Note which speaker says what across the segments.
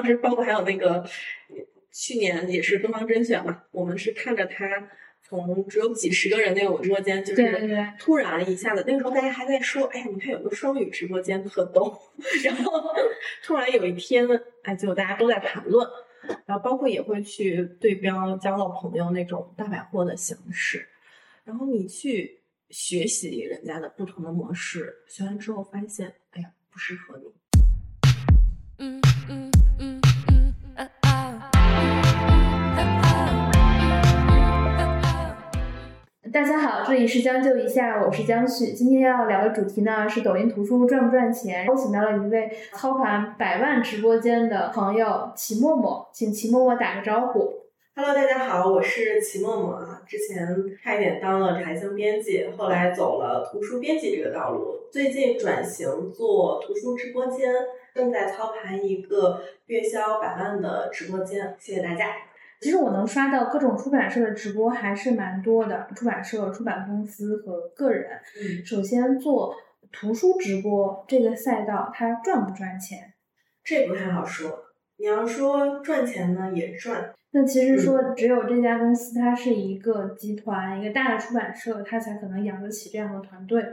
Speaker 1: 当时包括还有那个去年也是东方甄选嘛，我们是看着他从只有几十个人那个直播间，就是突然一下子，那个时候大家还在说，哎呀，你看有个双语直播间特逗，然后 突然有一天，哎，结果大家都在谈论，然后包括也会去对标交到朋友那种大百货的形式，然后你去学习人家的不同的模式，学完之后发现，哎呀，不适合你。
Speaker 2: 嗯嗯
Speaker 3: 大家好，这里是将就一下，我是江旭。今天要聊的主题呢是抖音图书赚不赚钱。我请到了一位操盘百万直播间的朋友齐默默，请齐默默打个招呼。
Speaker 1: Hello，大家好，我是齐默默啊。之前差一点当了财经编辑，后来走了图书编辑这个道路，最近转型做图书直播间，正在操盘一个月销百万的直播间。谢谢大家。
Speaker 3: 其实我能刷到各种出版社的直播还是蛮多的，出版社、出版公司和个人。
Speaker 1: 嗯，
Speaker 3: 首先做图书直播这个赛道，它赚不赚钱？
Speaker 1: 这不太好说。你要说赚钱呢，也赚。
Speaker 3: 那其实说，只有这家公司它是一个集团，一个大的出版社，它才可能养得起这样的团队。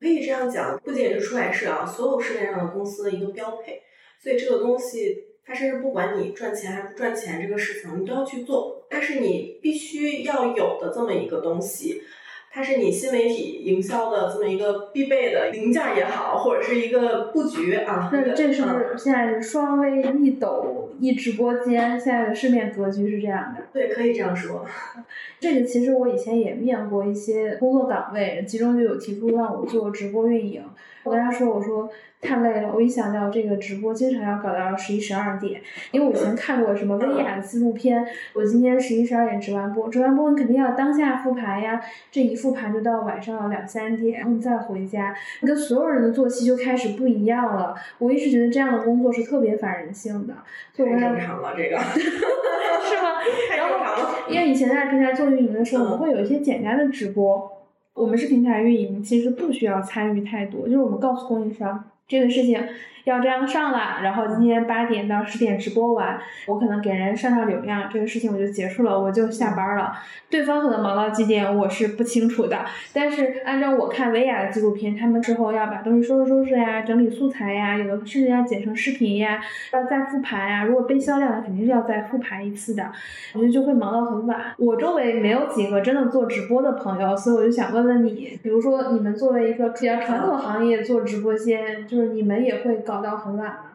Speaker 1: 可以这样讲，不仅是出版社啊，所有市面上的公司的一个标配。所以这个东西，它甚至不管你赚钱还是不赚钱这个事情，你都要去做。但是你必须要有的这么一个东西，它是你新媒体营销的这么一个必备的零件也好，或者是一个布局啊。
Speaker 3: 那这是不
Speaker 1: 嗯
Speaker 3: 是现在是双微一抖一直播间？现在的市面格局是这样的。
Speaker 1: 对，可以这样说。
Speaker 3: 这个其实我以前也面过一些工作岗位，其中就有提出让我做直播运营。我跟他说，我说太累了，我一想到这个直播经常要搞到十一十二点，因为我以前看过什么薇娅的纪录片，我今天十一十二点直完播，直完播你肯定要当下复盘呀，这一复盘就到晚上两三点，然后你再回家，你跟所有人的作息就开始不一样了。我一直觉得这样的工作是特别反人性的，所以我
Speaker 1: 太正常了，这个
Speaker 3: 是吗？
Speaker 1: 太正常了。
Speaker 3: 因为以前在平台做运营的时候，我们会有一些简单的直播。我们是平台运营，其实不需要参与太多，就是我们告诉供应商这个事情要这样上了，然后今天八点到十点直播完，我可能给人上上流量，这个事情我就结束了，我就下班了。对方可能忙到几点，我是不清楚的。但是按照我看薇娅的纪录片，他们之后要把东西收拾收拾呀，整理素材呀，有的甚至要剪成视频呀，要再复盘呀。如果被销量的，肯定是要再复盘一次的。我觉得就会忙到很晚。我周围没有几个真的做直播的朋友，所以我就想问问你，比如说你们作为一个比较传统行业做直播间，就是你们也会搞到很晚吗？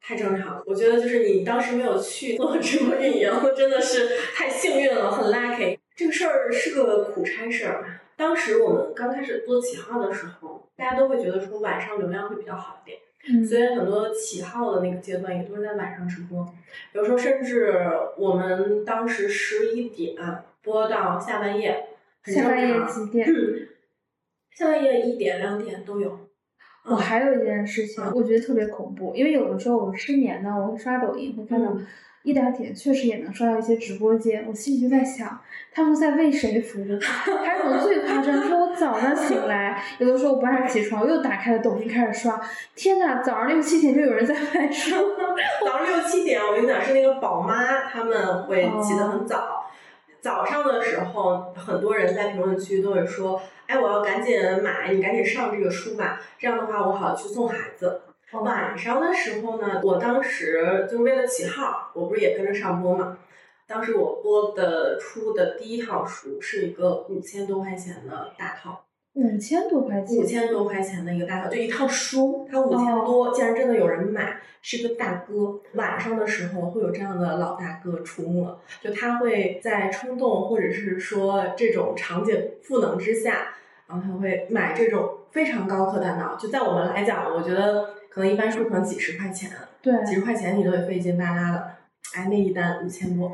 Speaker 1: 太正常了，我觉得就是你当时没有去做直播运营，真的是太幸运了，很 lucky。这个事儿是个苦差事儿。当时我们刚开始做起号的时候，大家都会觉得说晚上流量会比较好一点，
Speaker 3: 嗯
Speaker 1: 所以很多起号的那个阶段也都是在晚上直播。有时候甚至我们当时十一点播到下半夜，很正
Speaker 3: 下半夜
Speaker 1: 常。
Speaker 3: 几点？
Speaker 1: 嗯，下半夜一点两点都有。
Speaker 3: 我还有一件事情，我觉得特别恐怖，因为有的时候我失眠呢，我会刷抖音，会看到
Speaker 1: 嗯。
Speaker 3: 一两点确实也能刷到一些直播间，我心里就在想，他们在为谁服务？还有种最夸张，说我早上醒来，有的时候我不爱起床，我又打开了抖音开始刷，天呐，早上六七点就有人在外刷，
Speaker 1: 早上六七点，我跟你讲，是那个宝妈，他们会起得很早。早上的时候，很多人在评论区都会说：“哎，我要赶紧买，你赶紧上这个书吧，这样的话我好去送孩子。”晚上的时候呢，我当时就是为了起号，我不是也跟着上播嘛。当时我播的出的第一套书是一个五千多块钱的大套，
Speaker 3: 五千多块钱
Speaker 1: 五，千多块钱的一个大套，就一套书，它五千多，竟然真的有人买，是个大哥。晚上的时候会有这样的老大哥出没，就他会在冲动或者是说这种场景赋能之下，然后他会买这种非常高客单的，就在我们来讲，我觉得可能一般书可能几十块钱，
Speaker 3: 对，
Speaker 1: 几十块钱你都得费劲巴拉的。哎，那一单五千多，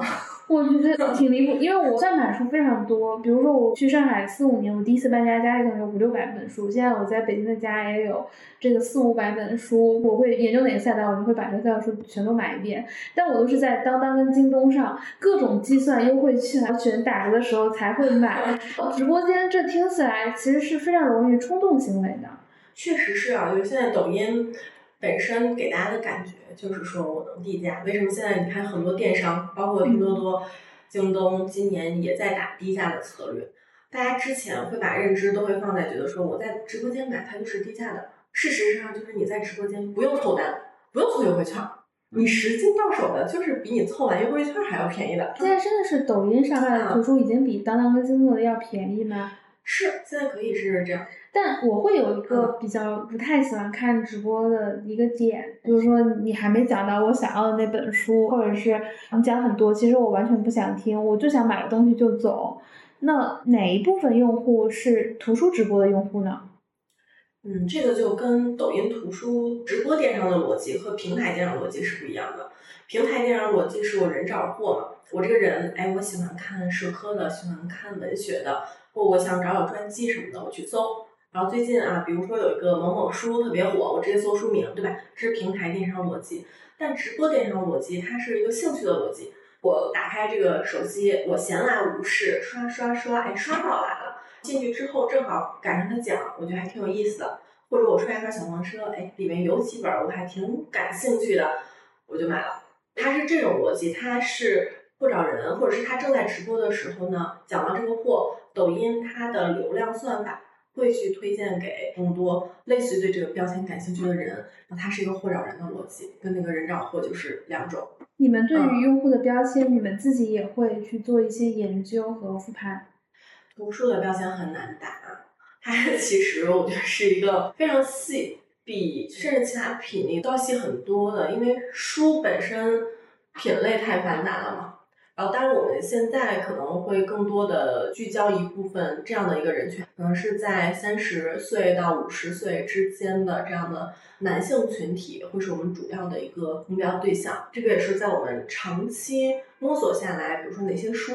Speaker 3: 我觉得挺离谱，因为我算买书非常多。比如说我去上海四五年，我第一次搬家，家里可能有五六百本书。现在我在北京的家也有这个四五百本书。我会研究哪个赛道，我就会把这个赛道书全都买一遍。但我都是在当当跟京东上各种计算优惠券、选打折的时候才会买。直播间这听起来其实是非常容易冲动行为的。
Speaker 1: 确实是啊，就是现在抖音本身给大家的感觉就是说我能低价。为什么现在你看很多电商，包括拼多多、京东，今年也在打低价的策略？大家之前会把认知都会放在觉得说我在直播间买它就是低价的，事实上就是你在直播间不用凑单，不用凑优惠券，你实际到手的就是比你凑完优惠券还要便宜的。
Speaker 3: 现在真的是抖音上卖的图书已经比当当跟京东的要便宜吗？
Speaker 1: 是，现在可以是这样。
Speaker 3: 但我会有一个比较不太喜欢看直播的一个点，就是说你还没讲到我想要的那本书，或者是你讲很多，其实我完全不想听，我就想买个东西就走。那哪一部分用户是图书直播的用户呢？
Speaker 1: 嗯，这个就跟抖音图书直播电商的逻辑和平台电商逻辑是不一样的。平台电商逻辑是我人找货嘛，我这个人，哎，我喜欢看社科的，喜欢看文学的，或我想找找传记什么的，我去搜。然后最近啊，比如说有一个某某书特别火，我直接搜书名，对吧？这是平台电商逻辑。但直播电商逻辑，它是一个兴趣的逻辑。我打开这个手机，我闲来无事，刷刷刷，哎，刷到来了。进去之后正好赶上他讲，我觉得还挺有意思的。或者我刷一刷小黄车，哎，里面有几本我还挺感兴趣的，我就买了。它是这种逻辑，它是不找人，或者是他正在直播的时候呢，讲到这个货，抖音它的流量算法。会去推荐给更多类似于对这个标签感兴趣的人，那它是一个货找人的逻辑，跟那个人找货就是两种。
Speaker 3: 你们对于用户的标签，你们自己也会去做一些研究和复盘。
Speaker 1: 图书的标签很难打，它其实我觉得是一个非常细，比甚至其他品类都要细很多的，因为书本身品类太繁杂了嘛。然后，当然，我们现在可能会更多的聚焦一部分这样的一个人群，可能是在三十岁到五十岁之间的这样的男性群体，会是我们主要的一个目标对象。这个也是在我们长期摸索下来，比如说哪些书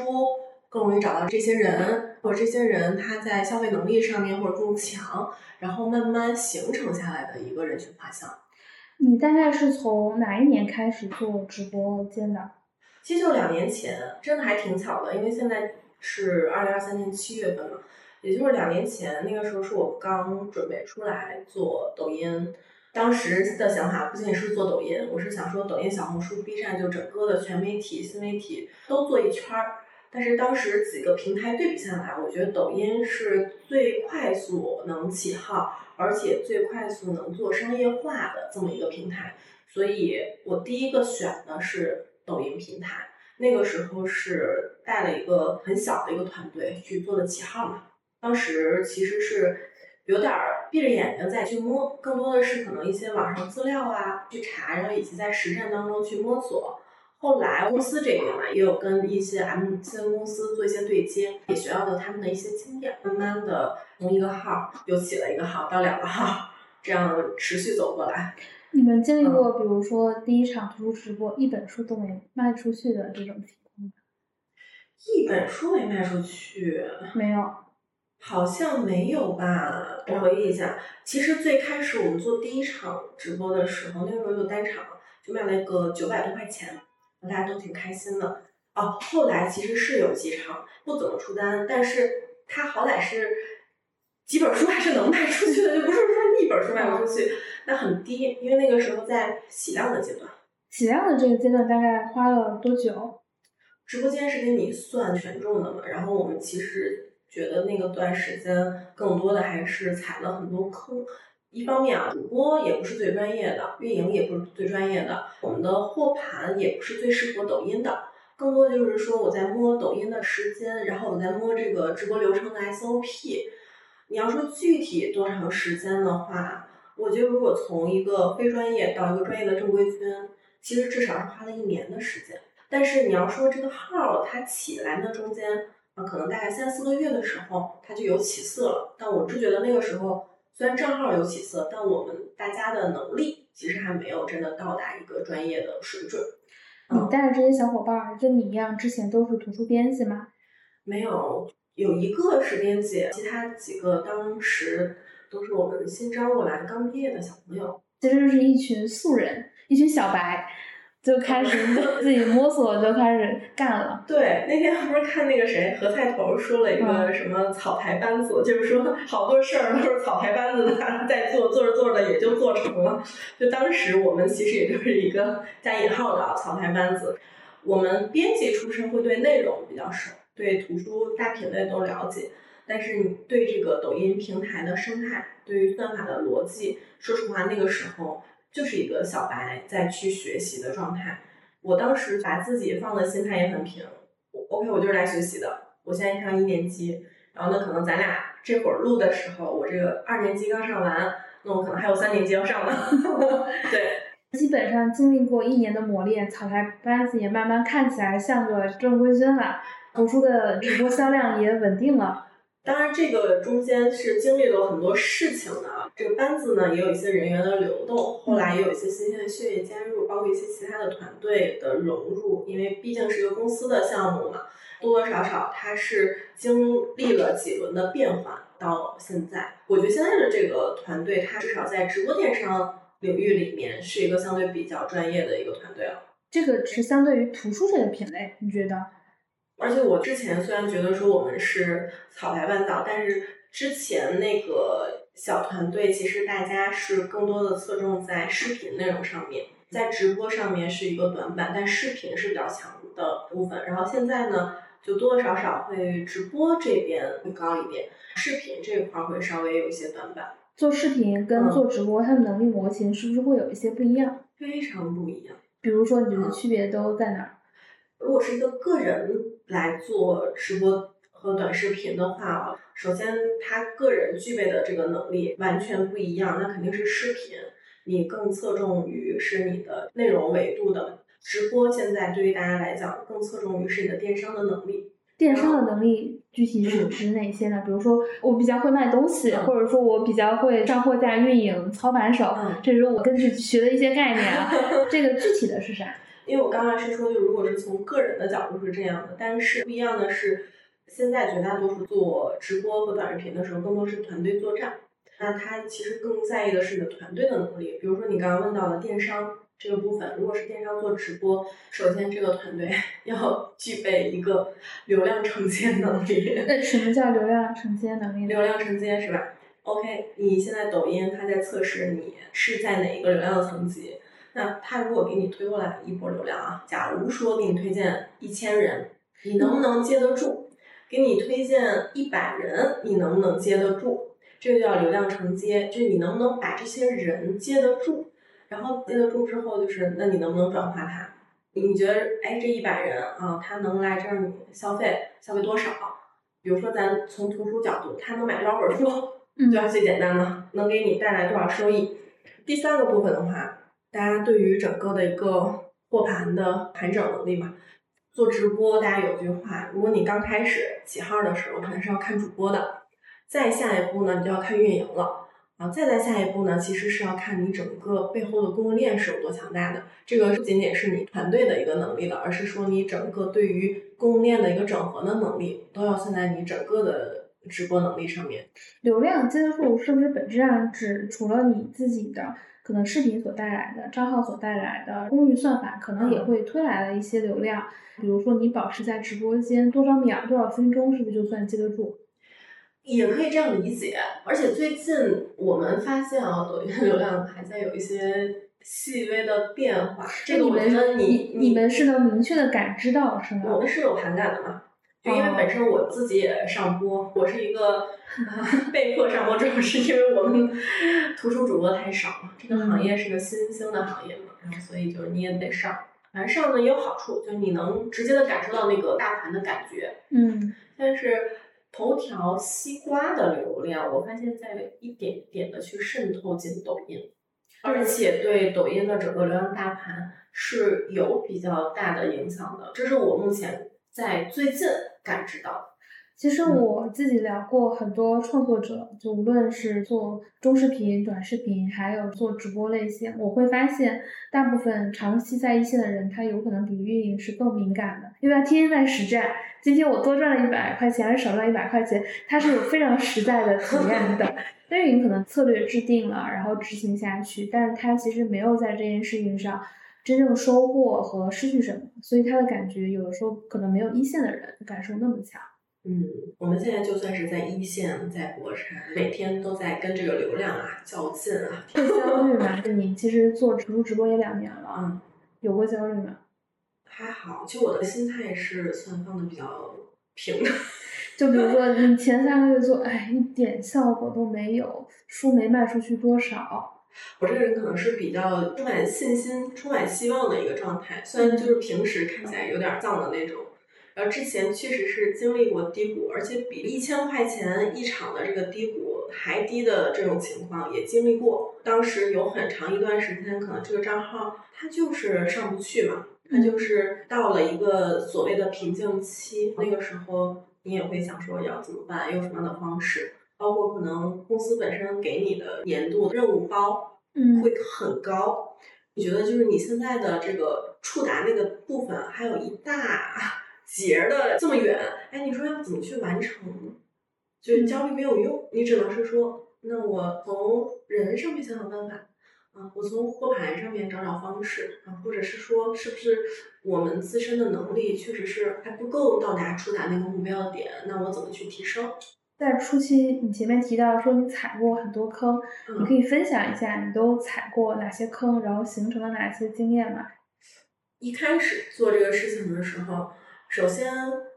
Speaker 1: 更容易找到这些人，或者这些人他在消费能力上面或者更强，然后慢慢形成下来的一个人群画像。
Speaker 3: 你大概是从哪一年开始做直播间的？
Speaker 1: 其实就两年前，真的还挺巧的，因为现在是二零二三年七月份嘛，也就是两年前，那个时候是我刚准备出来做抖音，当时的想法不仅仅是做抖音，我是想说抖音、小红书、B 站就整个的全媒体、新媒体都做一圈儿。但是当时几个平台对比下来，我觉得抖音是最快速能起号，而且最快速能做商业化的这么一个平台，所以我第一个选的是。抖音平台那个时候是带了一个很小的一个团队去做的起号嘛，当时其实是有点闭着眼睛再去摸，更多的是可能一些网上资料啊去查，然后以及在实战当中去摸索。后来公司这边嘛，也有跟一些 M C N 公司做一些对接，也学到了他们的一些经验，慢慢的从一个号又起了一个号到两个号，这样持续走过来。
Speaker 3: 你们经历过，比如说第一场图书直播，一本书都没卖出去的这种情况吗？
Speaker 1: 一本书没卖出去？
Speaker 3: 没有，
Speaker 1: 好像没有吧？我回忆一下，其实最开始我们做第一场直播的时候，那个时候就单场就卖了个九百多块钱，大家都挺开心的。哦，后来其实是有几场不怎么出单，但是它好歹是几本书还是能卖出去的，就不是说一本书卖不出去。那很低，因为那个时候在洗量的阶段。
Speaker 3: 洗量的这个阶段大概花了多久？
Speaker 1: 直播间是给你算权重的嘛，然后我们其实觉得那个段时间更多的还是踩了很多坑。一方面啊，主播也不是最专业的，运营也不是最专业的，我们的货盘也不是最适合抖音的。更多的就是说我在摸抖音的时间，然后我在摸这个直播流程的 SOP。你要说具体多长时间的话。我觉得，如果从一个非专业到一个专业的正规军，其实至少是花了一年的时间。但是你要说这个号它起来呢，中间啊，可能大概三四个月的时候，它就有起色了。但我是觉得那个时候虽然账号有起色，但我们大家的能力其实还没有真的到达一个专业的水准。
Speaker 3: 你带的这些小伙伴儿跟你一样，之前都是图书编辑吗？
Speaker 1: 没有，有一个是编辑，其他几个当时。都是我们新招过来刚毕业的小朋友，
Speaker 3: 其实就是一群素人，一群小白。就开始 自己摸索，就开始干了。
Speaker 1: 对，那天不是看那个谁何菜头说了一个
Speaker 3: 嗯
Speaker 1: 什么草台班子，就是说好多事儿都是草台班子 在做，做着做着也就做成了。就当时我们其实也就是一个加引号的啊草台班子。我们编辑出身会对内容比较熟，对图书大品类都了解，但是你对这个抖音平台的生态，对于算法的逻辑，说实话那个时候就是一个小白在去学习的状态。我当时把自己放的心态也很平，OK，我就是来学习的。我现在上一年级，然后呢，可能咱俩这会儿录的时候，我这个二年级刚上完，那我可能还有三年级要上呢。对，
Speaker 3: 基本上经历过一年的磨练，草台班子也慢慢看起来像个正规军了，图书的直播销量也稳定了。
Speaker 1: 当然这个中间是经历了很多事情的啊。这个班子呢，也有一些人员的流动，后来也有一些新鲜的血液加入，包括一些其他的团队的融入，因为毕竟是一个公司的项目嘛，多多少少它是经历了几轮的变化到现在。我觉得现在的这个团队，它至少在直播电商领域里面是一个相对比较专业的一个团队了。
Speaker 3: 这个是相对于图书这个品类，你觉得？
Speaker 1: 而且我之前虽然觉得说我们是草台班子，但是之前那个小团队其实大家是更多的侧重在视频内容上面，在直播上面是一个短板，但视频是比较强的部分。然后现在呢，就多多少少会直播这边会高一点，视频这一块儿会稍微有一些短板，
Speaker 3: 做视频跟
Speaker 1: 嗯
Speaker 3: 做直播，它的能力模型是不是会有一些不一样？
Speaker 1: 非常不一样。
Speaker 3: 比如说，你觉得区别都在哪儿？
Speaker 1: 如果是一个个人来做直播和短视频的话啊，首先他个人具备的这个能力完全不一样，那肯定是视频，你更侧重于是你的内容维度的。直播现在对于大家来讲，更侧重于是你的电商的能力。
Speaker 3: 电商的能力具体是指哪些呢？比如说，我比较会卖东西，
Speaker 1: 嗯
Speaker 3: 或者说我比较会上货架运营、操盘手，
Speaker 1: 嗯
Speaker 3: 这是我根据学的一些概念啊。这个具体的是啥？
Speaker 1: 因为我刚刚是说，就如果是从个人的角度是这样的，但是不一样的是，现在绝大多数做直播和短视频的时候，更多是团队作战。那他其实更在意的是你的团队的能力。比如说你刚刚问到的电商这个部分，如果是电商做直播，首先这个团队 要具备一个流量承接能力。
Speaker 3: 那什么叫流量承接能力？
Speaker 1: 流量承接是吧？OK，你现在抖音它在测试你是在哪一个流量的层级。那他如果给你推过来一波流量啊，假如说给你推荐一千人，你能不能接得住？给你推荐一百人，你能不能接得住？这个叫流量承接，就是你能不能把这些人接得住？然后接得住之后，就是那你能不能转化他？你觉得，哎，这一百人啊，他能来这儿你消费，消费多少？比如说咱从图书角度，他能买多少本书？
Speaker 3: 嗯
Speaker 1: 对吧？最简单的，能给你带来多少收益？第三个部分的话，大家对于整个的一个货盘的盘整能力嘛，做直播，大家有句话，如果你刚开始起号的时候，可能是要看主播的，再下一步呢，你就要看运营了。啊，再再下一步呢，其实是要看你整个背后的供应链是有多强大的。这个不仅仅是你团队的一个能力了，而是说你整个对于供应链的一个整合的能力，都要算在你整个的直播能力上面。
Speaker 3: 流量接得住是不是本质上指除了你自己的可能视频所带来的账号所带来的公域算法，可能也会推来了一些流量。比如说你保持在直播间多少秒、多少分钟，是不是就算接得住？
Speaker 1: 也可以这样理解，而且最近我们发现啊，抖音的流量还在有一些细微的变化。这个
Speaker 3: 你
Speaker 1: 我觉得
Speaker 3: 们
Speaker 1: 你
Speaker 3: 你们是能明确的感知到是吗？
Speaker 1: 我们是有盘感的嘛？就因为
Speaker 3: 哦
Speaker 1: 本身我自己也上播，我是一个、呃被迫上播，主要是因为我们图书主播太少了，这个行业是个新兴的行业嘛，然后所以就是你也得上。反正上呢也有好处，就是你能直接的感受到那个大盘的感觉。
Speaker 3: 嗯，
Speaker 1: 但是头条、西瓜的流量，我发现在一点点的去渗透进抖音，而且对抖音的整个流量大盘是有比较大的影响的。这是我目前在最近感知到的。
Speaker 3: 其实
Speaker 1: 嗯
Speaker 3: 我自己聊过很多创作者，就无论是做中视频、短视频，还有做直播类型，我会发现大部分长期在一线的人，他有可能比运营是更敏感的，因为他天天在实战。今天我多赚了一百块钱，还是少赚一百块钱，他是有非常实在的体验的。但运营可能策略制定了，然后执行下去，但是他其实没有在这件事情上真正收获和失去什么，所以他的感觉有的时候可能没有一线的人感受那么强。
Speaker 1: 嗯，我们现在就算是在一线，在国产，每天都在跟这个流量啊较劲啊。
Speaker 3: 会焦虑吗？就你其实做直播直播也两年了，
Speaker 1: 嗯，
Speaker 3: 有过焦虑吗？
Speaker 1: 还好，其实我的心态是算放的比较平的。
Speaker 3: 就比如说你前三个月做，哎，一点效果都没有，书没卖出去多少。
Speaker 1: 我这个人可能是比较充满信心、充满希望的一个状态，虽然就是平时看起来有点丧的那种。然后之前确实是经历过低谷，而且比一千块钱一场的这个低谷还低的这种情况也经历过。当时有很长一段时间，可能这个账号它就是上不去嘛，它就是到了一个所谓的瓶颈期。那个时候你也会想说要怎么办，用什么样的方式？包括可能公司本身给你的年度任务包
Speaker 3: 嗯
Speaker 1: 会很高，你觉得就是你现在的这个触达那个部分还有一大 截儿的这么远，哎，你说要怎么去完成呢？就是焦虑没有用，你只能是说，那我从人上面想想办法，啊，我从货盘上面找找方式，啊，或者是说，是不是我们自身的能力确实是还不够到达触达那个目标的点，那我怎么去提升？
Speaker 3: 在初期，你前面提到说你踩过很多坑，你可
Speaker 1: 嗯，
Speaker 3: 以分享一下你都踩过哪些坑，然后形成了哪些经验吗？
Speaker 1: 一开始做这个事情的时候，首先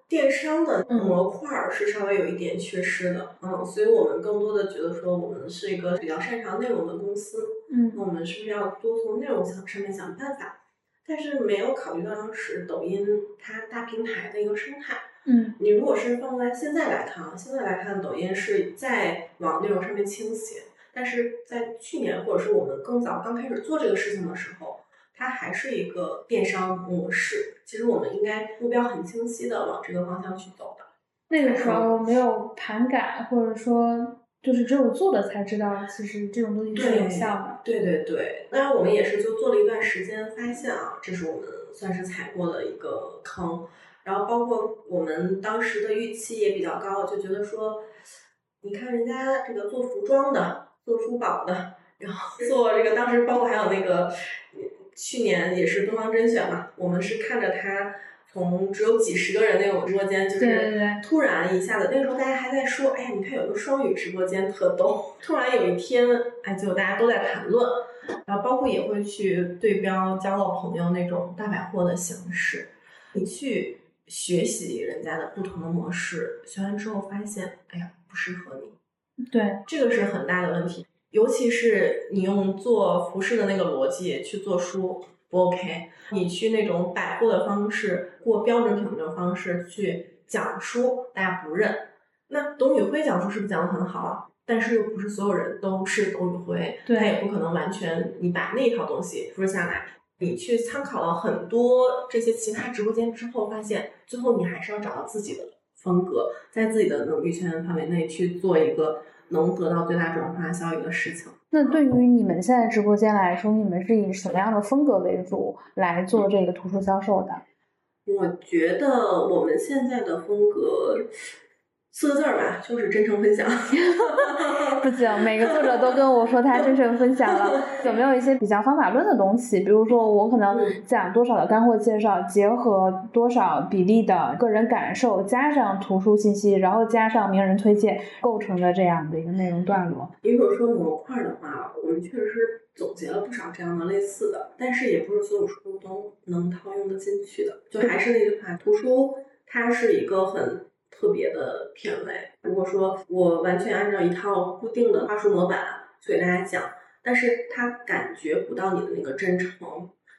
Speaker 1: 电商的
Speaker 3: 嗯
Speaker 1: 模块儿是稍微有一点缺失的，嗯，所以我们更多的觉得说我们是一个比较擅长内容的公司，
Speaker 3: 嗯
Speaker 1: 那我们是不是要多从内容上上面想办法？但是没有考虑到当时抖音它大平台的一个生态。
Speaker 3: 嗯
Speaker 1: 你如果是放在现在来看啊，现在来看抖音是在往内容上面倾斜，但是在去年或者是我们更早刚开始做这个事情的时候，它还是一个电商模式。其实我们应该目标很清晰的往这个方向去走的。
Speaker 3: 那个时候没有盘感，或者说就是只有做了才知道，其实这种东西是有效的。
Speaker 1: 对对对，当然我们也是就做了一段时间，发现啊，这是我们算是踩过的一个坑。然后包括我们当时的预期也比较高，就觉得说，你看人家这个做服装的，做珠宝的，然后做这个当时包括还有那个嗯去年也是东方甄选嘛，我们是看着他从只有几十个人那种直播间，就是突然一下子，那个时候大家还在说，哎呀，你看有个双语直播间特逗。突然有一天，哎，结果大家都在谈论，然后包括也会去对标交到朋友那种大百货的形式，你去学习人家的不同的模式，学完之后发现，哎呀，不适合你。
Speaker 3: 对，
Speaker 1: 这个是很大的问题，尤其是你用做服饰的那个逻辑去做书不 OK，你去那种百货的方式过标准品的方式去讲书，大家不认。那董宇辉讲书是不是讲的很好啊？但是又不是所有人都是董宇辉，他也不可能完全你把那套东西复制下来。你去参考了很多这些其他直播间之后，发现最后你还是要找到自己的风格，在自己的能力圈范围内去做一个能得到最大转化效益的事情。
Speaker 3: 那对于你们现在直播间来说，你们是以什么样的风格为主来做这个图书销售的？
Speaker 1: 我觉得我们现在的风格四个字儿吧，就是真诚分享。
Speaker 3: 不行，每个作者都跟我说他真诚分享了。有没有一些比较方法论的东西？比如说，我可能
Speaker 1: 嗯
Speaker 3: 讲多少的干货介绍，结合多少比例的个人感受，加上图书信息，然后加上名人推荐，构成的这样的一个内容段落。
Speaker 1: 如果说模块的话，我们确实是总结了不少这样的类似的，但是也不是所有书都能套用得进去的。就还是那句话，图书它是一个很特别的品类。如果说我完全按照一套固定的话术模板去给大家讲，但是他感觉不到你的那个真诚，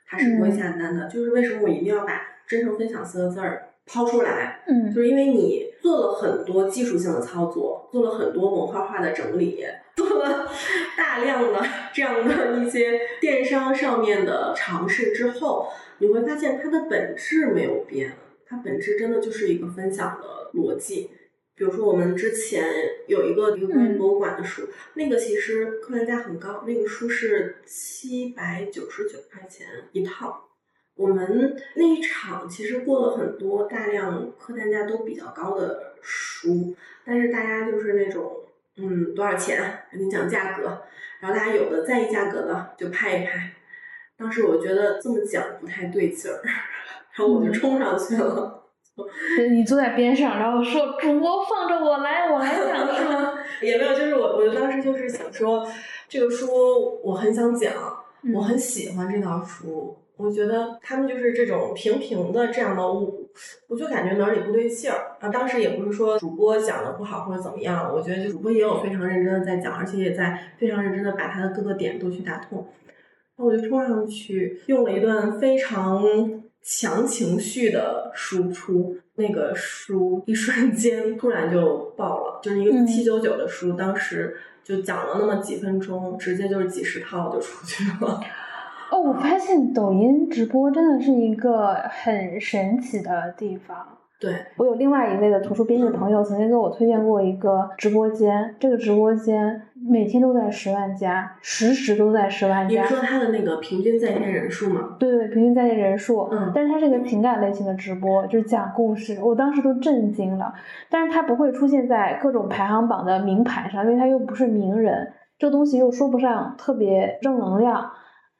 Speaker 1: 他是不会
Speaker 3: 嗯
Speaker 1: 下单的。就是为什么我一定要把真诚分享四个字儿抛出来，
Speaker 3: 嗯
Speaker 1: 就是因为你做了很多技术性的操作，做了很多模块化的整理，做了大量的这样的一些电商上面的尝试之后，你会发现它的本质没有变，它本质真的就是一个分享的逻辑。比如说，我们之前有一个一个关于
Speaker 3: 嗯
Speaker 1: 博物馆的书，那个其实客单价很高，那个书是七百九十九块钱一套。我们那一场其实过了很多大量客单价都比较高的书，但是大家就是那种嗯多少钱跟你讲价格，然后大家有的在意价格的就拍一拍，当时我觉得这么讲不太对劲儿，然后我就冲上去了。
Speaker 3: 你坐在边上，然后说主播放着我来，我来讲 说？
Speaker 1: 也没有，就是我，我当时就是想说，这个书我很想讲，
Speaker 3: 嗯
Speaker 1: 我很喜欢这套书。我觉得他们就是这种平平的这样的物，我就感觉哪里不对劲儿啊。当时也不是说主播讲的不好或者怎么样，我觉得就主播也有非常认真的在讲，而且也在非常认真的把他的各个点都去打通。然后我就冲上去，用了一段非常强情绪的输出，那个书一瞬间突然就爆了，就是一个
Speaker 3: 嗯
Speaker 1: 七九九的书，当时就讲了那么几分钟，直接就是几十套就出去了。
Speaker 3: 哦，我发现抖音直播真的是一个很神奇的地方。
Speaker 1: 对，
Speaker 3: 我有另外一位的图书编辑的朋友曾经给我推荐过一个直播间，这个直播间每天都在十万加，时时都在十万加。
Speaker 1: 你说他的那个平均在线人数吗？
Speaker 3: 对对，平均在线人数，
Speaker 1: 嗯
Speaker 3: 但是它是一个情感类型的直播，就是讲故事，我当时都震惊了。但是它不会出现在各种排行榜的名牌上，因为它又不是名人，这东西又说不上特别正能量。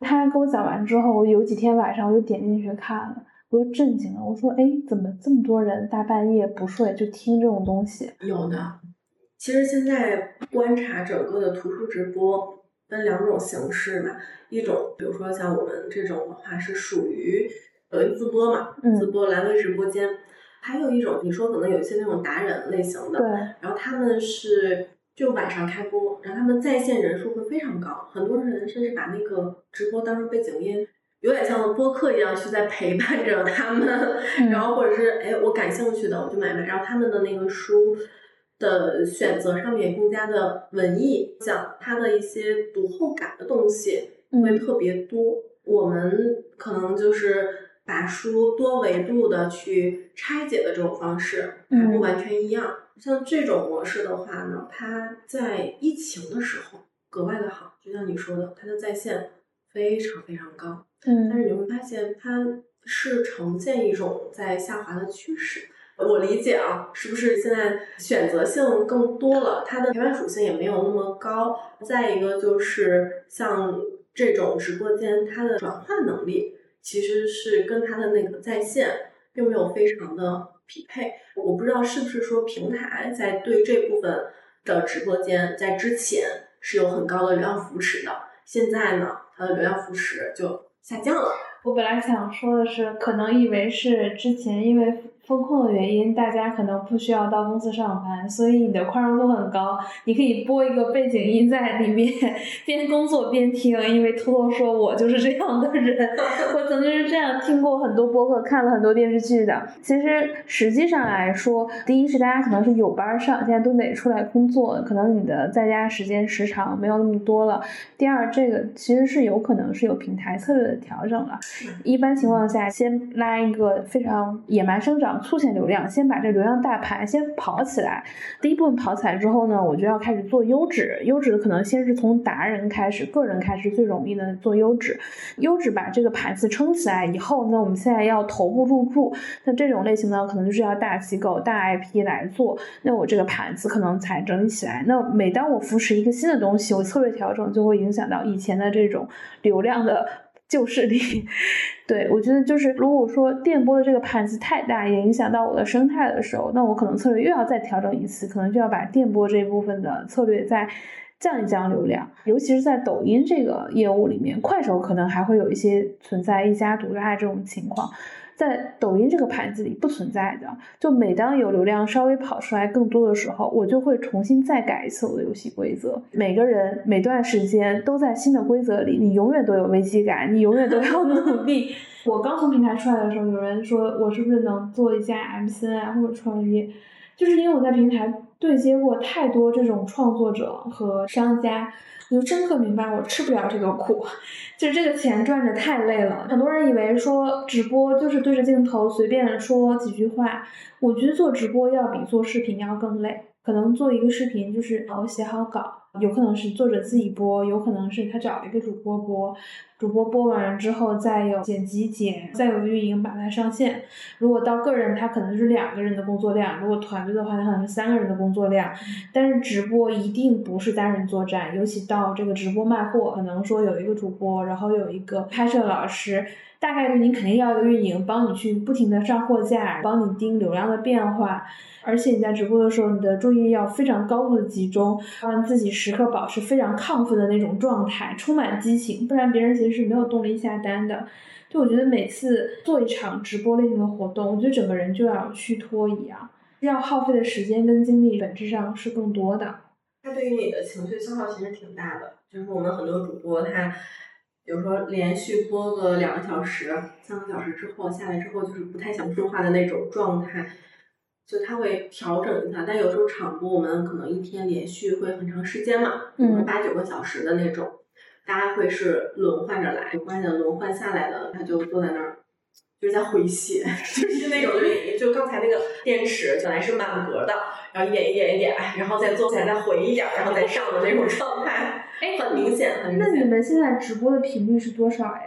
Speaker 3: 他跟我讲完之后，我有几天晚上我就点进去看了，我就震惊了。我说，哎，怎么这么多人大半夜不睡就听这种东西？
Speaker 1: 有的。其实现在观察整个的图书直播分两种形式嘛，一种比如说像我们这种的话是属于抖音自播嘛，
Speaker 3: 嗯
Speaker 1: 自播来回直播间，还有一种你说可能有一些那种达人类型的，
Speaker 3: 对，
Speaker 1: 然后他们是就晚上开播，然后他们在线人数会非常高，很多人甚至把那个直播当成背景音，有点像播客一样去在陪伴着他们，
Speaker 3: 嗯
Speaker 1: 然后或者是哎我感兴趣的我就买买，然后他们的那个书的选择上面也更加的文艺，讲它的一些读后感的东西会
Speaker 3: 嗯
Speaker 1: 特别多。我们可能就是把书多维度的去拆解的这种方式，还不
Speaker 3: 嗯
Speaker 1: 完全一样。像这种模式的话呢，它在疫情的时候格外的好，就像你说的，它的在线非常非常高。但是你会发现，它是呈现一种在下滑的趋势。我理解啊，是不是现在选择性更多了，它的陪伴属性也没有那么高。再一个就是像这种直播间，它的转换能力其实是跟它的那个在线并没有非常的匹配。我不知道是不是说平台在对这部分的直播间在之前是有很高的流量扶持的，现在呢，它的流量扶持就下降了。
Speaker 3: 我本来想说的是，可能以为是之前因为风控的原因，大家可能不需要到公司上班，所以你的宽容度很高，你可以播一个背景音在里面，边工作边听。因为偷偷说，我就是这样的人，我曾经是这样听过很多播客，看了很多电视剧的。其实实际上来说，第一是大家可能是有班儿上，现在都得出来工作，可能你的在家时间时长没有那么多了。第二，这个其实是有可能是有平台策略的调整了。一般情况下，先拉一个非常野蛮生长、粗浅流量，先把这流量大盘先跑起来。第一部分跑起来之后呢，我就要开始做优质。优质的可能先是从达人开始，个人开始最容易的做优质。优质把这个盘子撑起来以后呢，我们现在要头部入驻。那这种类型呢，可能就是要大机构、大 IP 来做。那我这个盘子可能才整理起来。那每当我扶持一个新的东西，我策略调整就会影响到以前的这种流量的旧势力。对我觉得就是，如果说电波的这个盘子太大，也影响到我的生态的时候，那我可能策略又要再调整一次，可能就要把电波这一部分的策略再降一降流量。尤其是在抖音这个业务里面，快手可能还会有一些存在一家独大这种情况。在抖音这个盘子里不存在的，就每当有流量稍微跑出来更多的时候，我就会重新再改一次我的游戏规则。每个人每段时间都在新的规则里，你永远都有危机感，你永远都要努力。我刚从平台出来的时候，有人说我是不是能做一家 MCN 啊，或者创业，就是因为我在平台对接过太多这种创作者和商家，我就深刻明白我吃不了这个苦。就是这个钱赚着太累了。很多人以为说直播就是对着镜头随便说几句话，我觉得做直播要比做视频要更累。可能做一个视频就是我写好稿，有可能是作者自己播，有可能是他找了一个主播播。主播播完之后再有剪辑剪，再有运营把它上线。如果到个人，他可能是两个人的工作量；如果团队的话，他可能是三个人的工作量。但是直播一定不是单人作战，尤其到这个直播卖货，可能说有一个主播，然后有一个拍摄老师，大概率你肯定要一个运营帮你去不停的上货架，帮你盯流量的变化。而且你在直播的时候，你的注意力要非常高度的集中，让自己时刻保持非常亢奋的那种状态，充满激情，不然别人其实是没有动力下单的。就我觉得每次做一场直播类型的活动，我觉得整个人就要虚脱一样，要耗费的时间跟精力本质上是更多的。
Speaker 1: 它对于你的情绪消耗其实挺大的。就是我们很多主播他，比如说连续播个两个小时、三个小时之后下来之后，就是不太想说话的那种状态。就他会调整一下，但有时候场播我们可能一天连续会很长时间嘛，
Speaker 3: 嗯
Speaker 1: 八九个小时的那种，大家会是轮换着来，关键轮换下来的他就坐在那儿，就是在回血，就是那种就就刚才那个电池本来是满格的，然后一点一点一点，哎然后再坐起来再回一点，然后再上的那种状态，
Speaker 3: 哎
Speaker 1: 很明显，很明显
Speaker 3: 那你。们现在直播的频率是多少呀？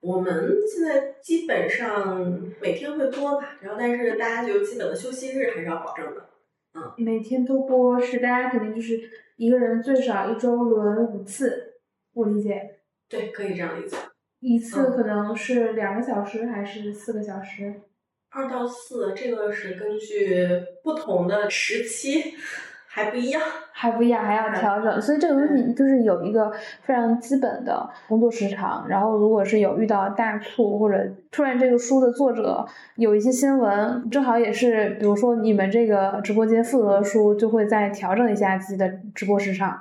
Speaker 1: 我们现在基本上每天会播吧，然后但是大家就基本的休息日还是要保证的。
Speaker 3: 嗯每天都播是大家肯定就是一个人最少一周轮五次，我理解。
Speaker 1: 对，可以这样理解。
Speaker 3: 一次
Speaker 1: 嗯
Speaker 3: 可能是两个小时还是四个小时？
Speaker 1: 二到四，这个是根据不同的时期还不一样。
Speaker 3: 还不一样，还要调整，所以这个东西就是有一个非常基本的工作时长。然后，如果是有遇到大促或者突然这个书的作者有一些新闻，正好也是，比如说你们这个直播间负责的书，就会再调整一下自己的直播时长。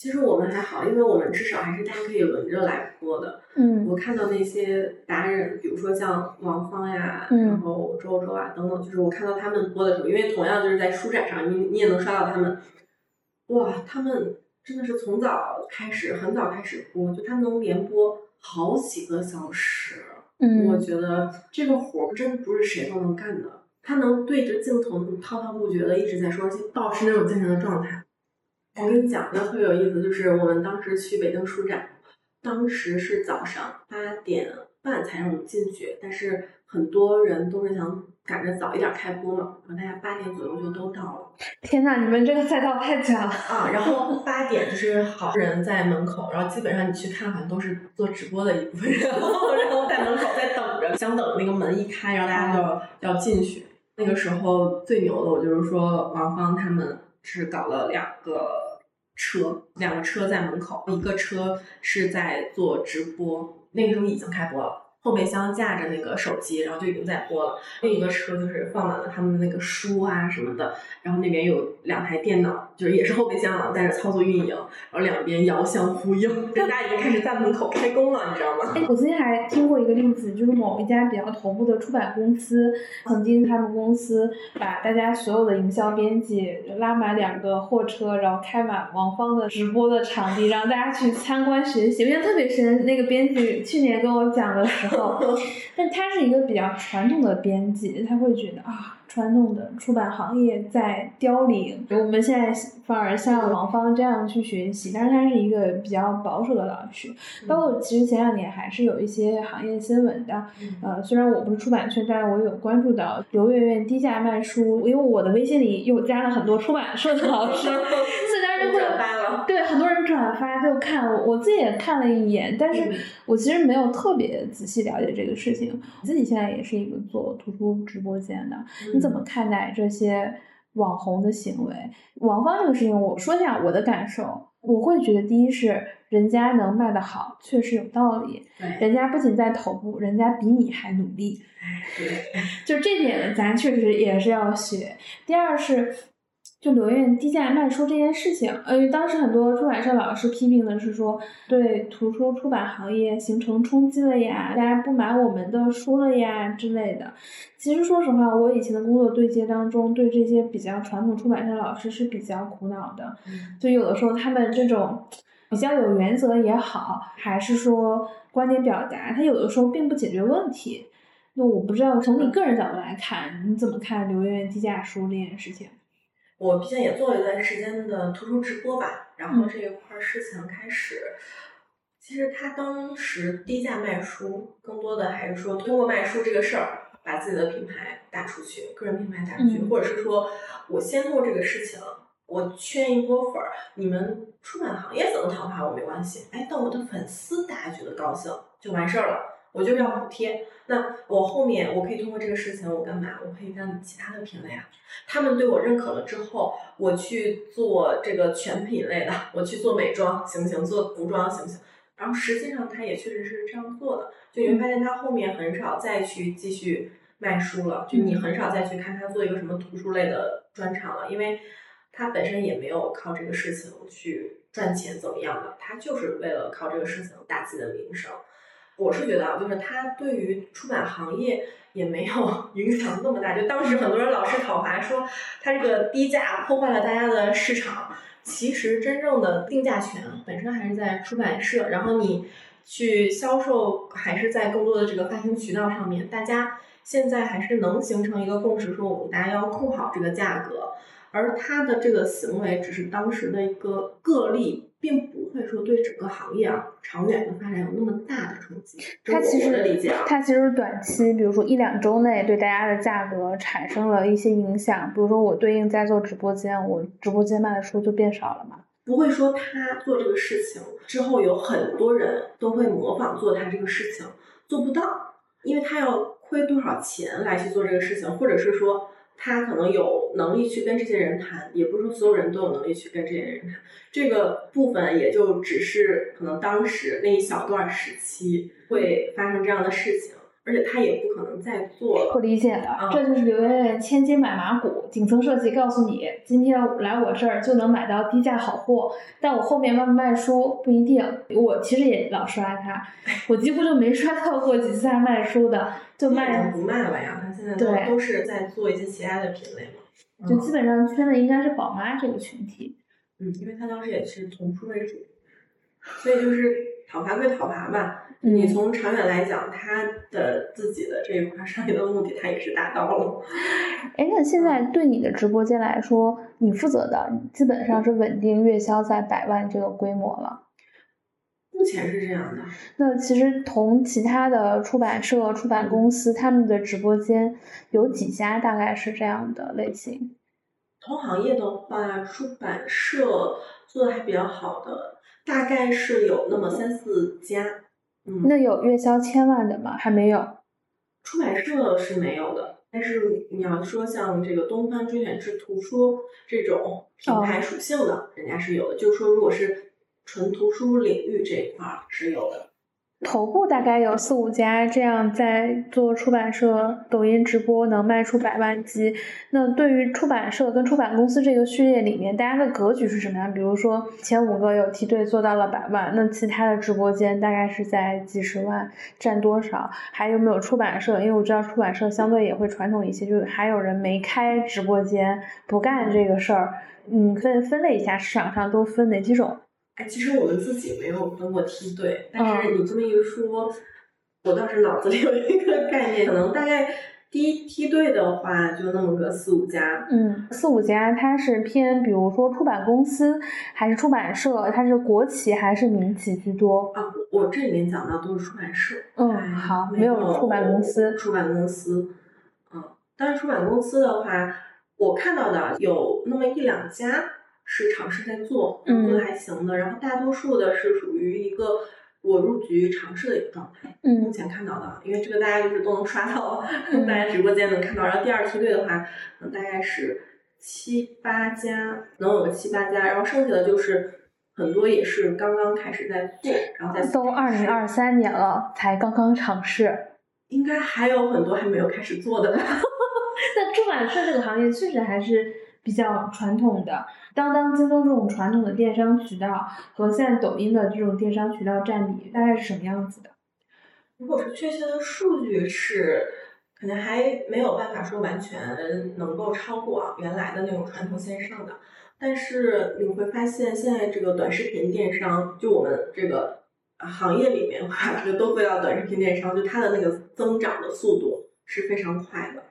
Speaker 1: 其实我们还好，因为我们至少还是大家可以轮着来播的。
Speaker 3: 嗯
Speaker 1: 我看到那些达人，比如说像王芳呀，
Speaker 3: 嗯
Speaker 1: 然后周周啊等等，就是我看到他们播的时候，因为同样就是在书展上，你你也能刷到他们，哇，他们真的是从早开始，很早开始播，就他们能连播好几个小时。嗯我
Speaker 3: 嗯
Speaker 1: 觉得这个活儿真不是谁都能干的，他能对着镜头滔滔不绝的一直在说，而且保持那种精神的状态。我跟你讲，那特别有意思，就是我们当时去北京书展，当时是早上八点半才让我们进去，但是很多人都是想赶着早一点开播嘛，然后大家八点左右就都到了。
Speaker 3: 天呐，你们这个赛道太卷了。
Speaker 1: 啊，然后八点就是好多人在门口，然后基本上你去看，好像都是做直播的一部分人，然后在门口在等着，想等那个门一开，然后大家就要要进去。那个时候最牛的，我就是说王芳他们是搞了两个车，两个车在门口，一个车是在做直播，那个时候已经开播了。后备箱架着那个手机，然后就已经在播了。另一个车就是放满了他们的那个书啊什么的，然后那边有两台电脑，就是也是后备箱啊，在那操作运营，然后两边遥相呼应，人家已经开始在门口开工了，你知道吗？
Speaker 3: 哎，我之前还听过一个例子，就是某一家比较头部的出版公司，曾经他们公司把大家所有的营销编辑拉满两个货车，然后开满王芳的直播的场地，让大家去参观学习。印象特别深，那个编辑去年跟我讲的时，但他是一个比较传统的编辑，他会觉得啊。传统的出版行业在凋零，我们现在反而像王芳这样去学习，但是他是一个比较保守的老师，包括其实前两年还是有一些行业新闻的，呃，虽然我不是出版圈，但是我有关注到刘媛媛低价卖书，因为我的微信里又加了很多出版社的老师，所以当时会
Speaker 1: 发了。
Speaker 3: 对很多人转发就看，我我自己也看了一眼，但是
Speaker 1: 嗯
Speaker 3: 我其实没有特别仔细了解这个事情。我自己现在也是一个做图书直播间的，你怎么看待这些网红的行为？王芳这个事情，我说一下我的感受。我会觉得，第一是人家能卖得好，确实有道理。
Speaker 1: 对，
Speaker 3: 人家不仅在头部，人家比你还努力，
Speaker 1: 对，
Speaker 3: 就这点咱确实也是要学。第二是，就刘苑低价卖书这件事情，呃，当时很多出版社老师批评的是说，对图书出版行业形成冲击了呀，大家不买我们的书了呀之类的。其实说实话，我以前的工作对接当中，对这些比较传统出版社老师是比较苦恼的。
Speaker 1: 嗯
Speaker 3: 就有的时候他们这种比较有原则也好，还是说观点表达，他有的时候并不解决问题。那我不知道从你个人角度来看，你怎么看刘媛媛低价书这件事情？
Speaker 1: 我毕竟也做了一段时间的图书直播吧，然后这一块儿事情开始，其实他当时低价卖书，更多的还是说通过卖书这个事儿，把自己的品牌打出去，个人品牌打出去，
Speaker 3: 嗯。
Speaker 1: 或者是说我先做这个事情，我圈一波粉儿，你们出版行业怎么讨伐我没关系，哎，但我的粉丝大家觉得高兴就完事儿了，我就要补贴。那我后面我可以通过这个事情，我干嘛？我可以干其他的品类啊。他们对我认可了之后，我去做这个全品类的，我去做美妆行不行？做服装行不行？然后实际上他也确实是这样做的，就你会发现他后面很少再去继续卖书了，就你很少再去看他做一个什么图书类的专场了，因为他本身也没有靠这个事情去赚钱怎么样的，他就是为了靠这个事情打自己的名声。我是觉得啊，就是他对于出版行业也没有 影响那么大。就当时很多人老是讨伐说他这个低价破坏了大家的市场，其实真正的定价权本身还是在出版社，然后你去销售还是在更多的这个发行渠道上面。大家现在还是能形成一个共识，说我们大家要控好这个价格。而他的这个行为只是当时的一个个例，并不会说对整个行业啊长远的发展有那么大的冲击。
Speaker 3: 它其实
Speaker 1: 的理解啊。
Speaker 3: 它其实短期，比如说一两周内对大家的价格产生了一些影响。比如说我对应在做直播间，我直播间卖的书就变少了嘛。
Speaker 1: 不会说他做这个事情之后有很多人都会模仿做他这个事情，做不到，因为他要亏多少钱来去做这个事情，或者是说他可能有能力去跟这些人谈，也不是说所有人都有能力去跟这些人谈，这个部分也就只是可能当时那一小段时期会发生这样的事情，而且他也不可能再做了。
Speaker 3: 我理解了，
Speaker 1: 嗯
Speaker 3: 这就是刘媛媛千金买马骨，顶层设计告诉你，今天来我这儿就能买到低价好货，但我后面卖不卖书不一定。我其实也老刷他，我几乎就没刷到过几次他卖书的，就卖
Speaker 1: 经不卖了呀，他现在都
Speaker 3: 对
Speaker 1: 都是在做一些其他的品类嘛。
Speaker 3: 就基本上圈的应该是宝妈这个群体。
Speaker 1: 嗯，因为他当时也是从书为主，所以就是讨伐归讨伐吧。
Speaker 3: 嗯
Speaker 1: 你从长远来讲，他的自己的这一块商业的目的，他也是达到了。
Speaker 3: 哎，那现在对你的直播间来说，你负责的基本上是稳定月销在百万这个规模了。
Speaker 1: 目前是这样的，
Speaker 3: 那其实同其他的出版社、出版公司，他们的直播间有几家大概是这样的类型？
Speaker 1: 同行业的话，出版社做的还比较好的，大概是有那么三四家。嗯，
Speaker 3: 那有月销千万的吗？还没有。
Speaker 1: 出版社是没有的，但是你要说像这个东方甄选志图书这种品牌属性的，人家是有的。就是说，如果是纯图书领域这一块儿是有的。
Speaker 3: 头部大概有四五家这样在做出版社抖音直播能卖出百万级。那对于出版社跟出版公司这个序列里面，大家的格局是什么样？比如说前五个有梯队做到了百万，那其他的直播间大概是在几十万，占多少？还有没有出版社？因为我知道出版社相对也会传统一些，就是还有人没开直播间，不干这个事儿。嗯，分分类一下，市场上都分哪几种？
Speaker 1: 哎，其实我们自己没有分过梯队，但
Speaker 3: 嗯
Speaker 1: 是你这么一说，我倒是脑子里有一个概念，可能大概第一梯队的话就那么个四五家。
Speaker 3: 嗯，四五家它是偏，比如说出版公司还是出版社，它是国企还是民企居多？
Speaker 1: 啊，我这里面讲到都是出版社，
Speaker 3: 嗯
Speaker 1: 哎
Speaker 3: 好
Speaker 1: 没
Speaker 3: 没有出版公司
Speaker 1: 出版公司，嗯，但是出版公司的话，我看到的有那么一两家是尝试在做，
Speaker 3: 嗯
Speaker 1: 做的还行的，然后大多数的是属于一个我入局尝试的一个状态。嗯目
Speaker 3: 嗯
Speaker 1: 前看到的，因为这个大家就是都能刷到，
Speaker 3: 嗯
Speaker 1: 大家直播间能看到。然后第二梯队的话，嗯大概是七八家，能有个七八家，然后剩下的就是很多也是刚刚开始在做，然后在
Speaker 3: 都二零二三年了，才刚刚尝试。
Speaker 1: 应该还有很多还没有开始做的吧。
Speaker 3: 那出版社这个行业确实还是比较传统的，当当、京东这种传统的电商渠道和现在抖音的这种电商渠道占比大概是什么样子的？
Speaker 1: 如果是确切的数据是，可能还没有办法说完全能够超过啊原来的那种传统线上的，但是你会发现现在这个短视频电商，就我们这个行业里面的话这个都归到短视频电商，就它的那个增长的速度是非常快的，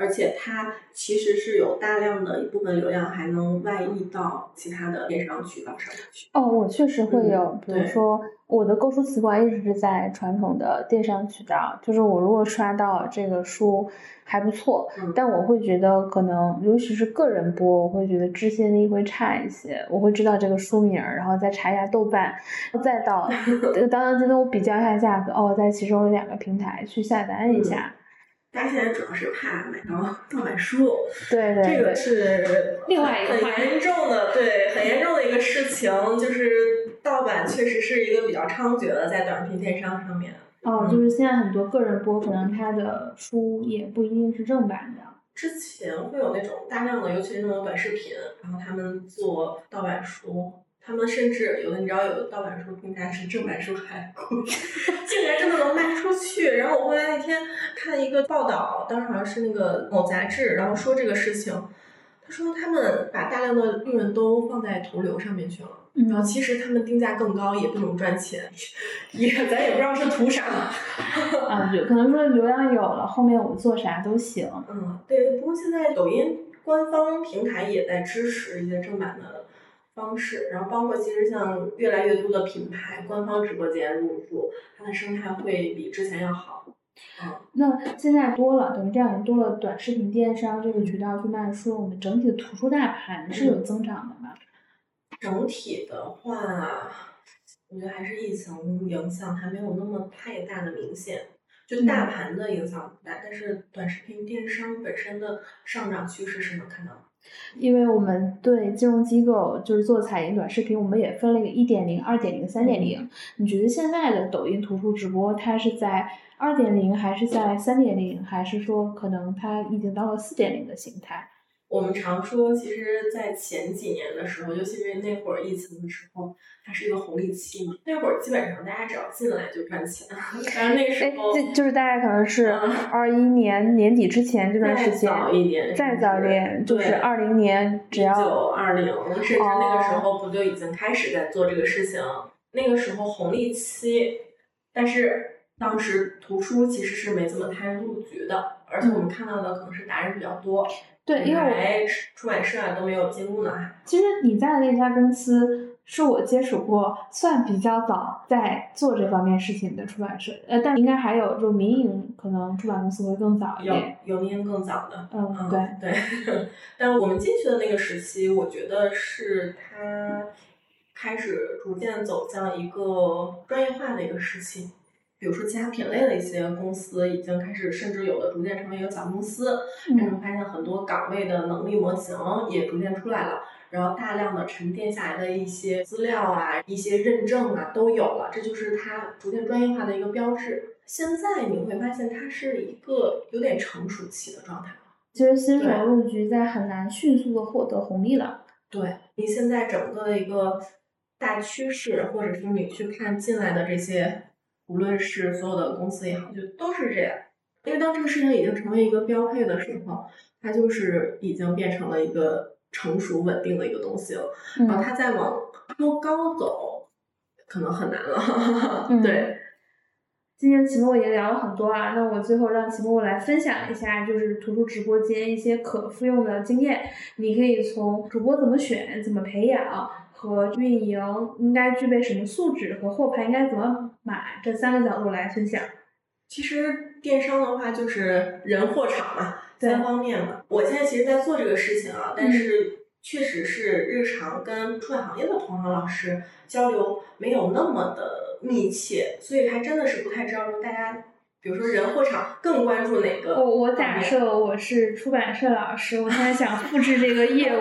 Speaker 1: 而且它其实是有大量的一部分流量还能外溢到其他的电商渠道上面去。
Speaker 3: 哦，我确实会有，比如说我的购书习惯一直是在传统的电商渠道，就是我如果刷到这个书还不错，
Speaker 1: 嗯
Speaker 3: 但我会觉得可能尤其是个人播，我会觉得置信力会差一些，我会知道这个书名儿，然后再查一下豆瓣，再到这 个当当、京东比较一下价格，哦，在其中有两个平台去下单一下，
Speaker 1: 大家现在主要是怕买到盗版书，
Speaker 3: 对对对
Speaker 1: 这个，是
Speaker 3: 另外一个
Speaker 1: 很严重的，对，很严重的一个事情，就是盗版确实是一个比较猖獗的在短视频电商上面。
Speaker 3: 哦，就是现在很多个人播，可能他的书也不一定是正版的。
Speaker 1: 之前会有那种大量的，尤其是那种短视频，然后他们做盗版书，他们甚至有的你知道有的盗版书平台是正版书还贵，竟然真的能卖出去。然后我后来那天看一个报道，当时好像是那个某杂志，然后说这个事情，他说他们把大量的利润都放在投流上面去了。然后
Speaker 3: 嗯，
Speaker 1: 其实他们定价更高也不能赚钱，也咱也不知道是图啥。
Speaker 3: 啊，有可能说流量有了，后面我们做啥都行。
Speaker 1: 嗯，对。不过现在抖音官方平台也在支持一些正版的方式，然后包括其实像越来越多的品牌官方直播间入驻，它的生态会比之前要好。嗯，
Speaker 3: 那现在多了，等于这两年多了短视频电商这个渠道去卖书，我们整体的图书大盘是有增长的吧？
Speaker 1: 整体的话，我觉得还是疫情影响还没有那么太大的明显。就大盘的影响不大，但是短视频电商本身的上涨趋势是能看到的。
Speaker 3: 因为我们对金融机构就是做彩银短视频，我们也分了一个一点零、二点零、三点零。你觉得现在的抖音图书直播，它是在二点零，还是在三点零，还是说可能它已经到了四点零的形态？
Speaker 1: 我们常说，其实，在前几年的时候，尤其是那会儿疫情的时候，它是一个红利期嘛。那会儿基本上大家只要进来就赚钱，但是那个时
Speaker 3: 哎，
Speaker 1: 候
Speaker 3: 这就是大概可能是
Speaker 1: 嗯
Speaker 3: 二一年年底之前这段时
Speaker 1: 再
Speaker 3: 间，
Speaker 1: 早一点，
Speaker 3: 再早一点就是二零年，只要
Speaker 1: 九二零，甚至那个时候不就已经开始在做这个事情？那个时候红利期，但是当时图书其实是没怎么太入局的，而且我们看到的可能是达人比较多，
Speaker 3: 对，因为我
Speaker 1: 来出版社啊都没有进入呢。还
Speaker 3: 其实你在的那家公司是我接触过算比较早在做这方面事情的出版社，呃，但应该还有就民营可能出版公司会更早一
Speaker 1: 有
Speaker 3: 点。
Speaker 1: 有年更早的，
Speaker 3: 嗯，
Speaker 1: 嗯，
Speaker 3: 对，
Speaker 1: 对，但我们进去的那个时期，我觉得是它开始逐渐走向一个专业化的一个时期。比如说其他品类的一些公司已经开始，甚至有的逐渐成为一个小公司，然
Speaker 3: 嗯
Speaker 1: 后发现很多岗位的能力模型也逐渐出来了，然后大量的沉淀下来的一些资料啊、一些认证啊都有了，这就是它逐渐专业化的一个标志。现在你会发现它是一个有点成熟期的状态了。
Speaker 3: 其实新手
Speaker 1: 对
Speaker 3: 入局在很难迅速的获得红利了。
Speaker 1: 对你现在整个的一个大趋势，或者是你去看进来的这些，无论是所有的公司也好，就都是这样。因为当这个事情已经成为一个标配的时候，它就是已经变成了一个成熟稳定的一个东西了。然后
Speaker 3: 嗯，
Speaker 1: 它再往多高走，可能很难了。
Speaker 3: 嗯
Speaker 1: 对，
Speaker 3: 今天齐墨也聊了很多啊，那我最后让齐墨来分享一下，就是图书直播间一些可复用的经验。你可以从主播怎么选、怎么培养和运营应该具备什么素质和货盘应该怎么买这三个角度来分享。
Speaker 1: 其实电商的话就是人货场嘛，三方面嘛。我现在其实在做这个事情啊，但
Speaker 3: 嗯
Speaker 1: 是确实是日常跟出版行业的同行老师交流没有那么的密切，所以还真的是不太知道说大家，比如说人货场更关注哪个。
Speaker 3: 我我假设我是出版社老师，我现在想复制这个业务，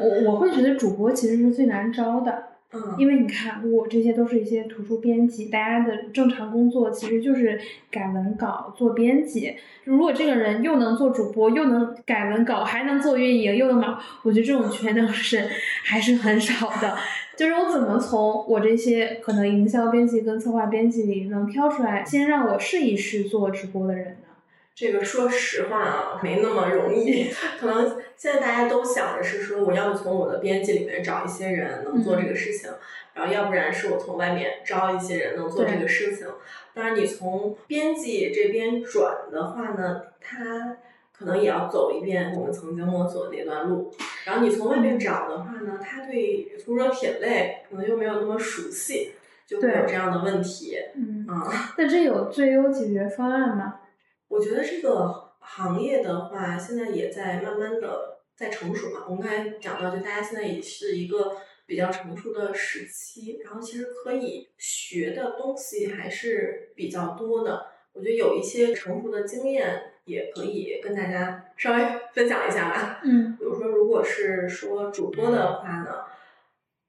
Speaker 3: 我我会觉得主播其实是最难招的。
Speaker 1: 嗯，
Speaker 3: 因为你看，我这些都是一些图书编辑，大家的正常工作其实就是改文稿、做编辑。如果这个人又能做主播，又能改文稿，还能做运营，又能买，我觉得这种全能是 还是很少的。就是我怎么从我这些可能营销编辑跟策划编辑里能挑出来，先让我试一试做直播的人呢？
Speaker 1: 这个说实话啊，没那么容易。可能现在大家都想的是说，我要不从我的编辑里面找一些人能做这个事情，然后要不然是我从外面招一些人能做这个事情。当然，你从编辑这边转的话呢，它可可能也要走一遍我们曾经摸索的那段路。然后你从外面找的话呢，他对图书的品类可能又没有那么熟悉，就会有这样的问题。
Speaker 3: 嗯，
Speaker 1: 啊、
Speaker 3: 那这有最优解决方案吗？
Speaker 1: 我觉得这个行业的话，现在也在慢慢的在成熟嘛。我们刚才讲到，就大家现在也是一个比较成熟的时期，然后其实可以学的东西还是比较多的。我觉得有一些成熟的经验也可以跟大家稍微 分享一下吧。
Speaker 3: 嗯
Speaker 1: 比如说，如果是说主播的话呢，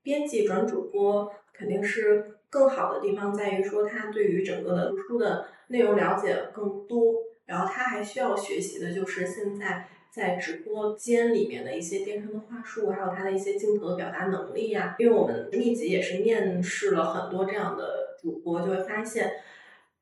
Speaker 1: 编辑转主播肯定是更好的地方在于说，他对于整个的读书的内容了解更多，然后他还需要学习的就是现在在直播间里面的一些电商的话术，还有他的一些镜头的表达能力呀、因为我们密集也是面试了很多这样的主播，就会发现，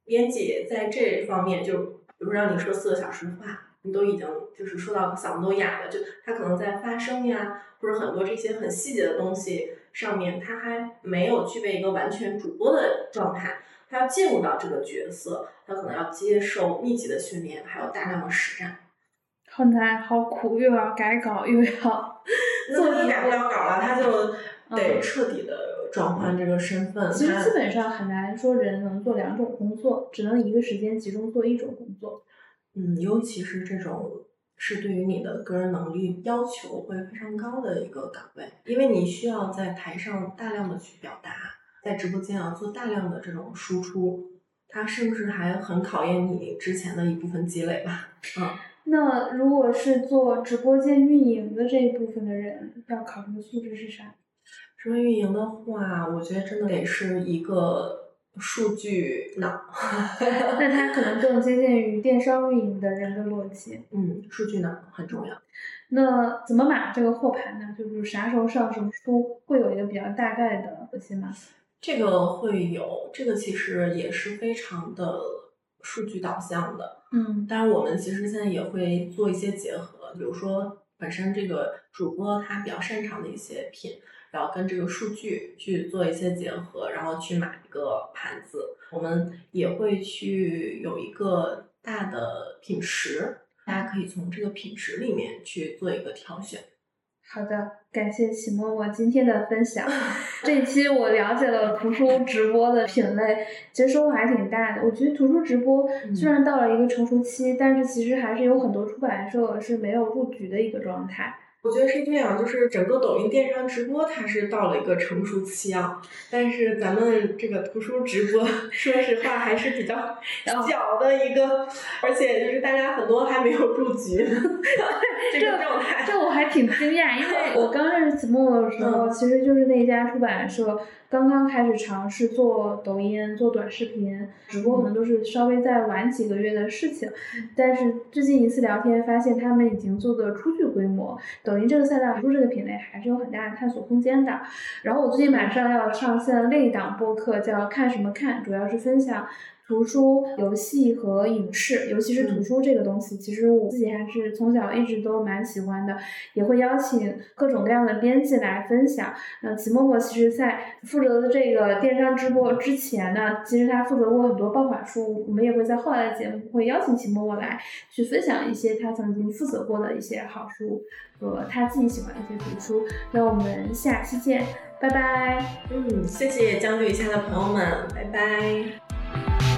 Speaker 1: 编辑在这方面就，比如让你说四个小时的话，你都已经就是说到嗓子都哑了，就他可能在发声呀，或者很多这些很细节的东西上面，他还没有具备一个完全主播的状态。他要进入到这个角色，他可能要接受密集的训练，还有大量的实战。
Speaker 3: 好难好苦，又要改稿，又要
Speaker 1: 那他就改不了稿了，他就得
Speaker 3: 嗯
Speaker 1: 彻底的转换这个身份。他
Speaker 3: 其实基本上很难说人能做两种工作，只能一个时间集中做一种工作。
Speaker 1: 嗯，尤其是这种是对于你的个人能力要求会非常高的一个岗位，因为你需要在台上大量的去表达，在直播间啊做大量的这种输出，它是不是还很考验你之前的一部分积累吧？嗯，
Speaker 3: 那如果是做直播间运营的这一部分的人，要考虑的素质是啥？
Speaker 1: 直播运营的话，我觉得真的得是一个数据脑，
Speaker 3: 那它可能更接近于电商运营的人的逻辑。
Speaker 1: 嗯，数据脑很重要。
Speaker 3: 那怎么买这个货盘呢？就是啥时候上什么书，会有一个比较大概的核心吗？
Speaker 1: 这个会有，这个其实也是非常的数据导向的。
Speaker 3: 嗯
Speaker 1: 当然，我们其实现在也会做一些结合，比如说本身这个主播他比较擅长的一些品，然后跟这个数据去做一些结合，然后去买一个盘子。我们也会去有一个大的品池，大家可以从这个品池里面去做一个挑选。
Speaker 3: 好的，感谢启默默今天的分享。这一期我了解了图书直播的品类，其实收获还挺大的。我觉得图书直播虽然到了一个成熟期，但是其实还是有很多出版社是没有入局的一个状态。
Speaker 1: 我觉得是这样，就是整个抖音电商直播它是到了一个成熟期啊，但是咱们这个图书直播，说实话还是比较 小的一个，而且就是大家很多还没有入局 这个状态。
Speaker 3: 这我还挺惊讶，因为我刚认识子墨的时候，其实就是那家出版社刚刚开始尝试做抖音、做短视频直播，可能都是稍微再晚几个月的事情。但是最近一次聊天，发现他们已经做的初具规模，抖音这个赛道、书这个品类还是有很大的探索空间的。然后我最近马上要上线另一档播客，叫《看什么看》，主要是分享。图书、游戏和影视，尤其是图书这个东西，其实我自己还是从小一直都蛮喜欢的，也会邀请各种各样的编辑来分享。那齐默默其实在负责的这个电商直播之前呢，其实他负责过很多爆款书，我们也会在后来的节目会邀请齐默默来去分享一些他曾经负责过的一些好书和他自己喜欢的一些图书。那我们下期见，拜拜。
Speaker 1: 嗯，谢谢江浙以下的朋友们，拜拜。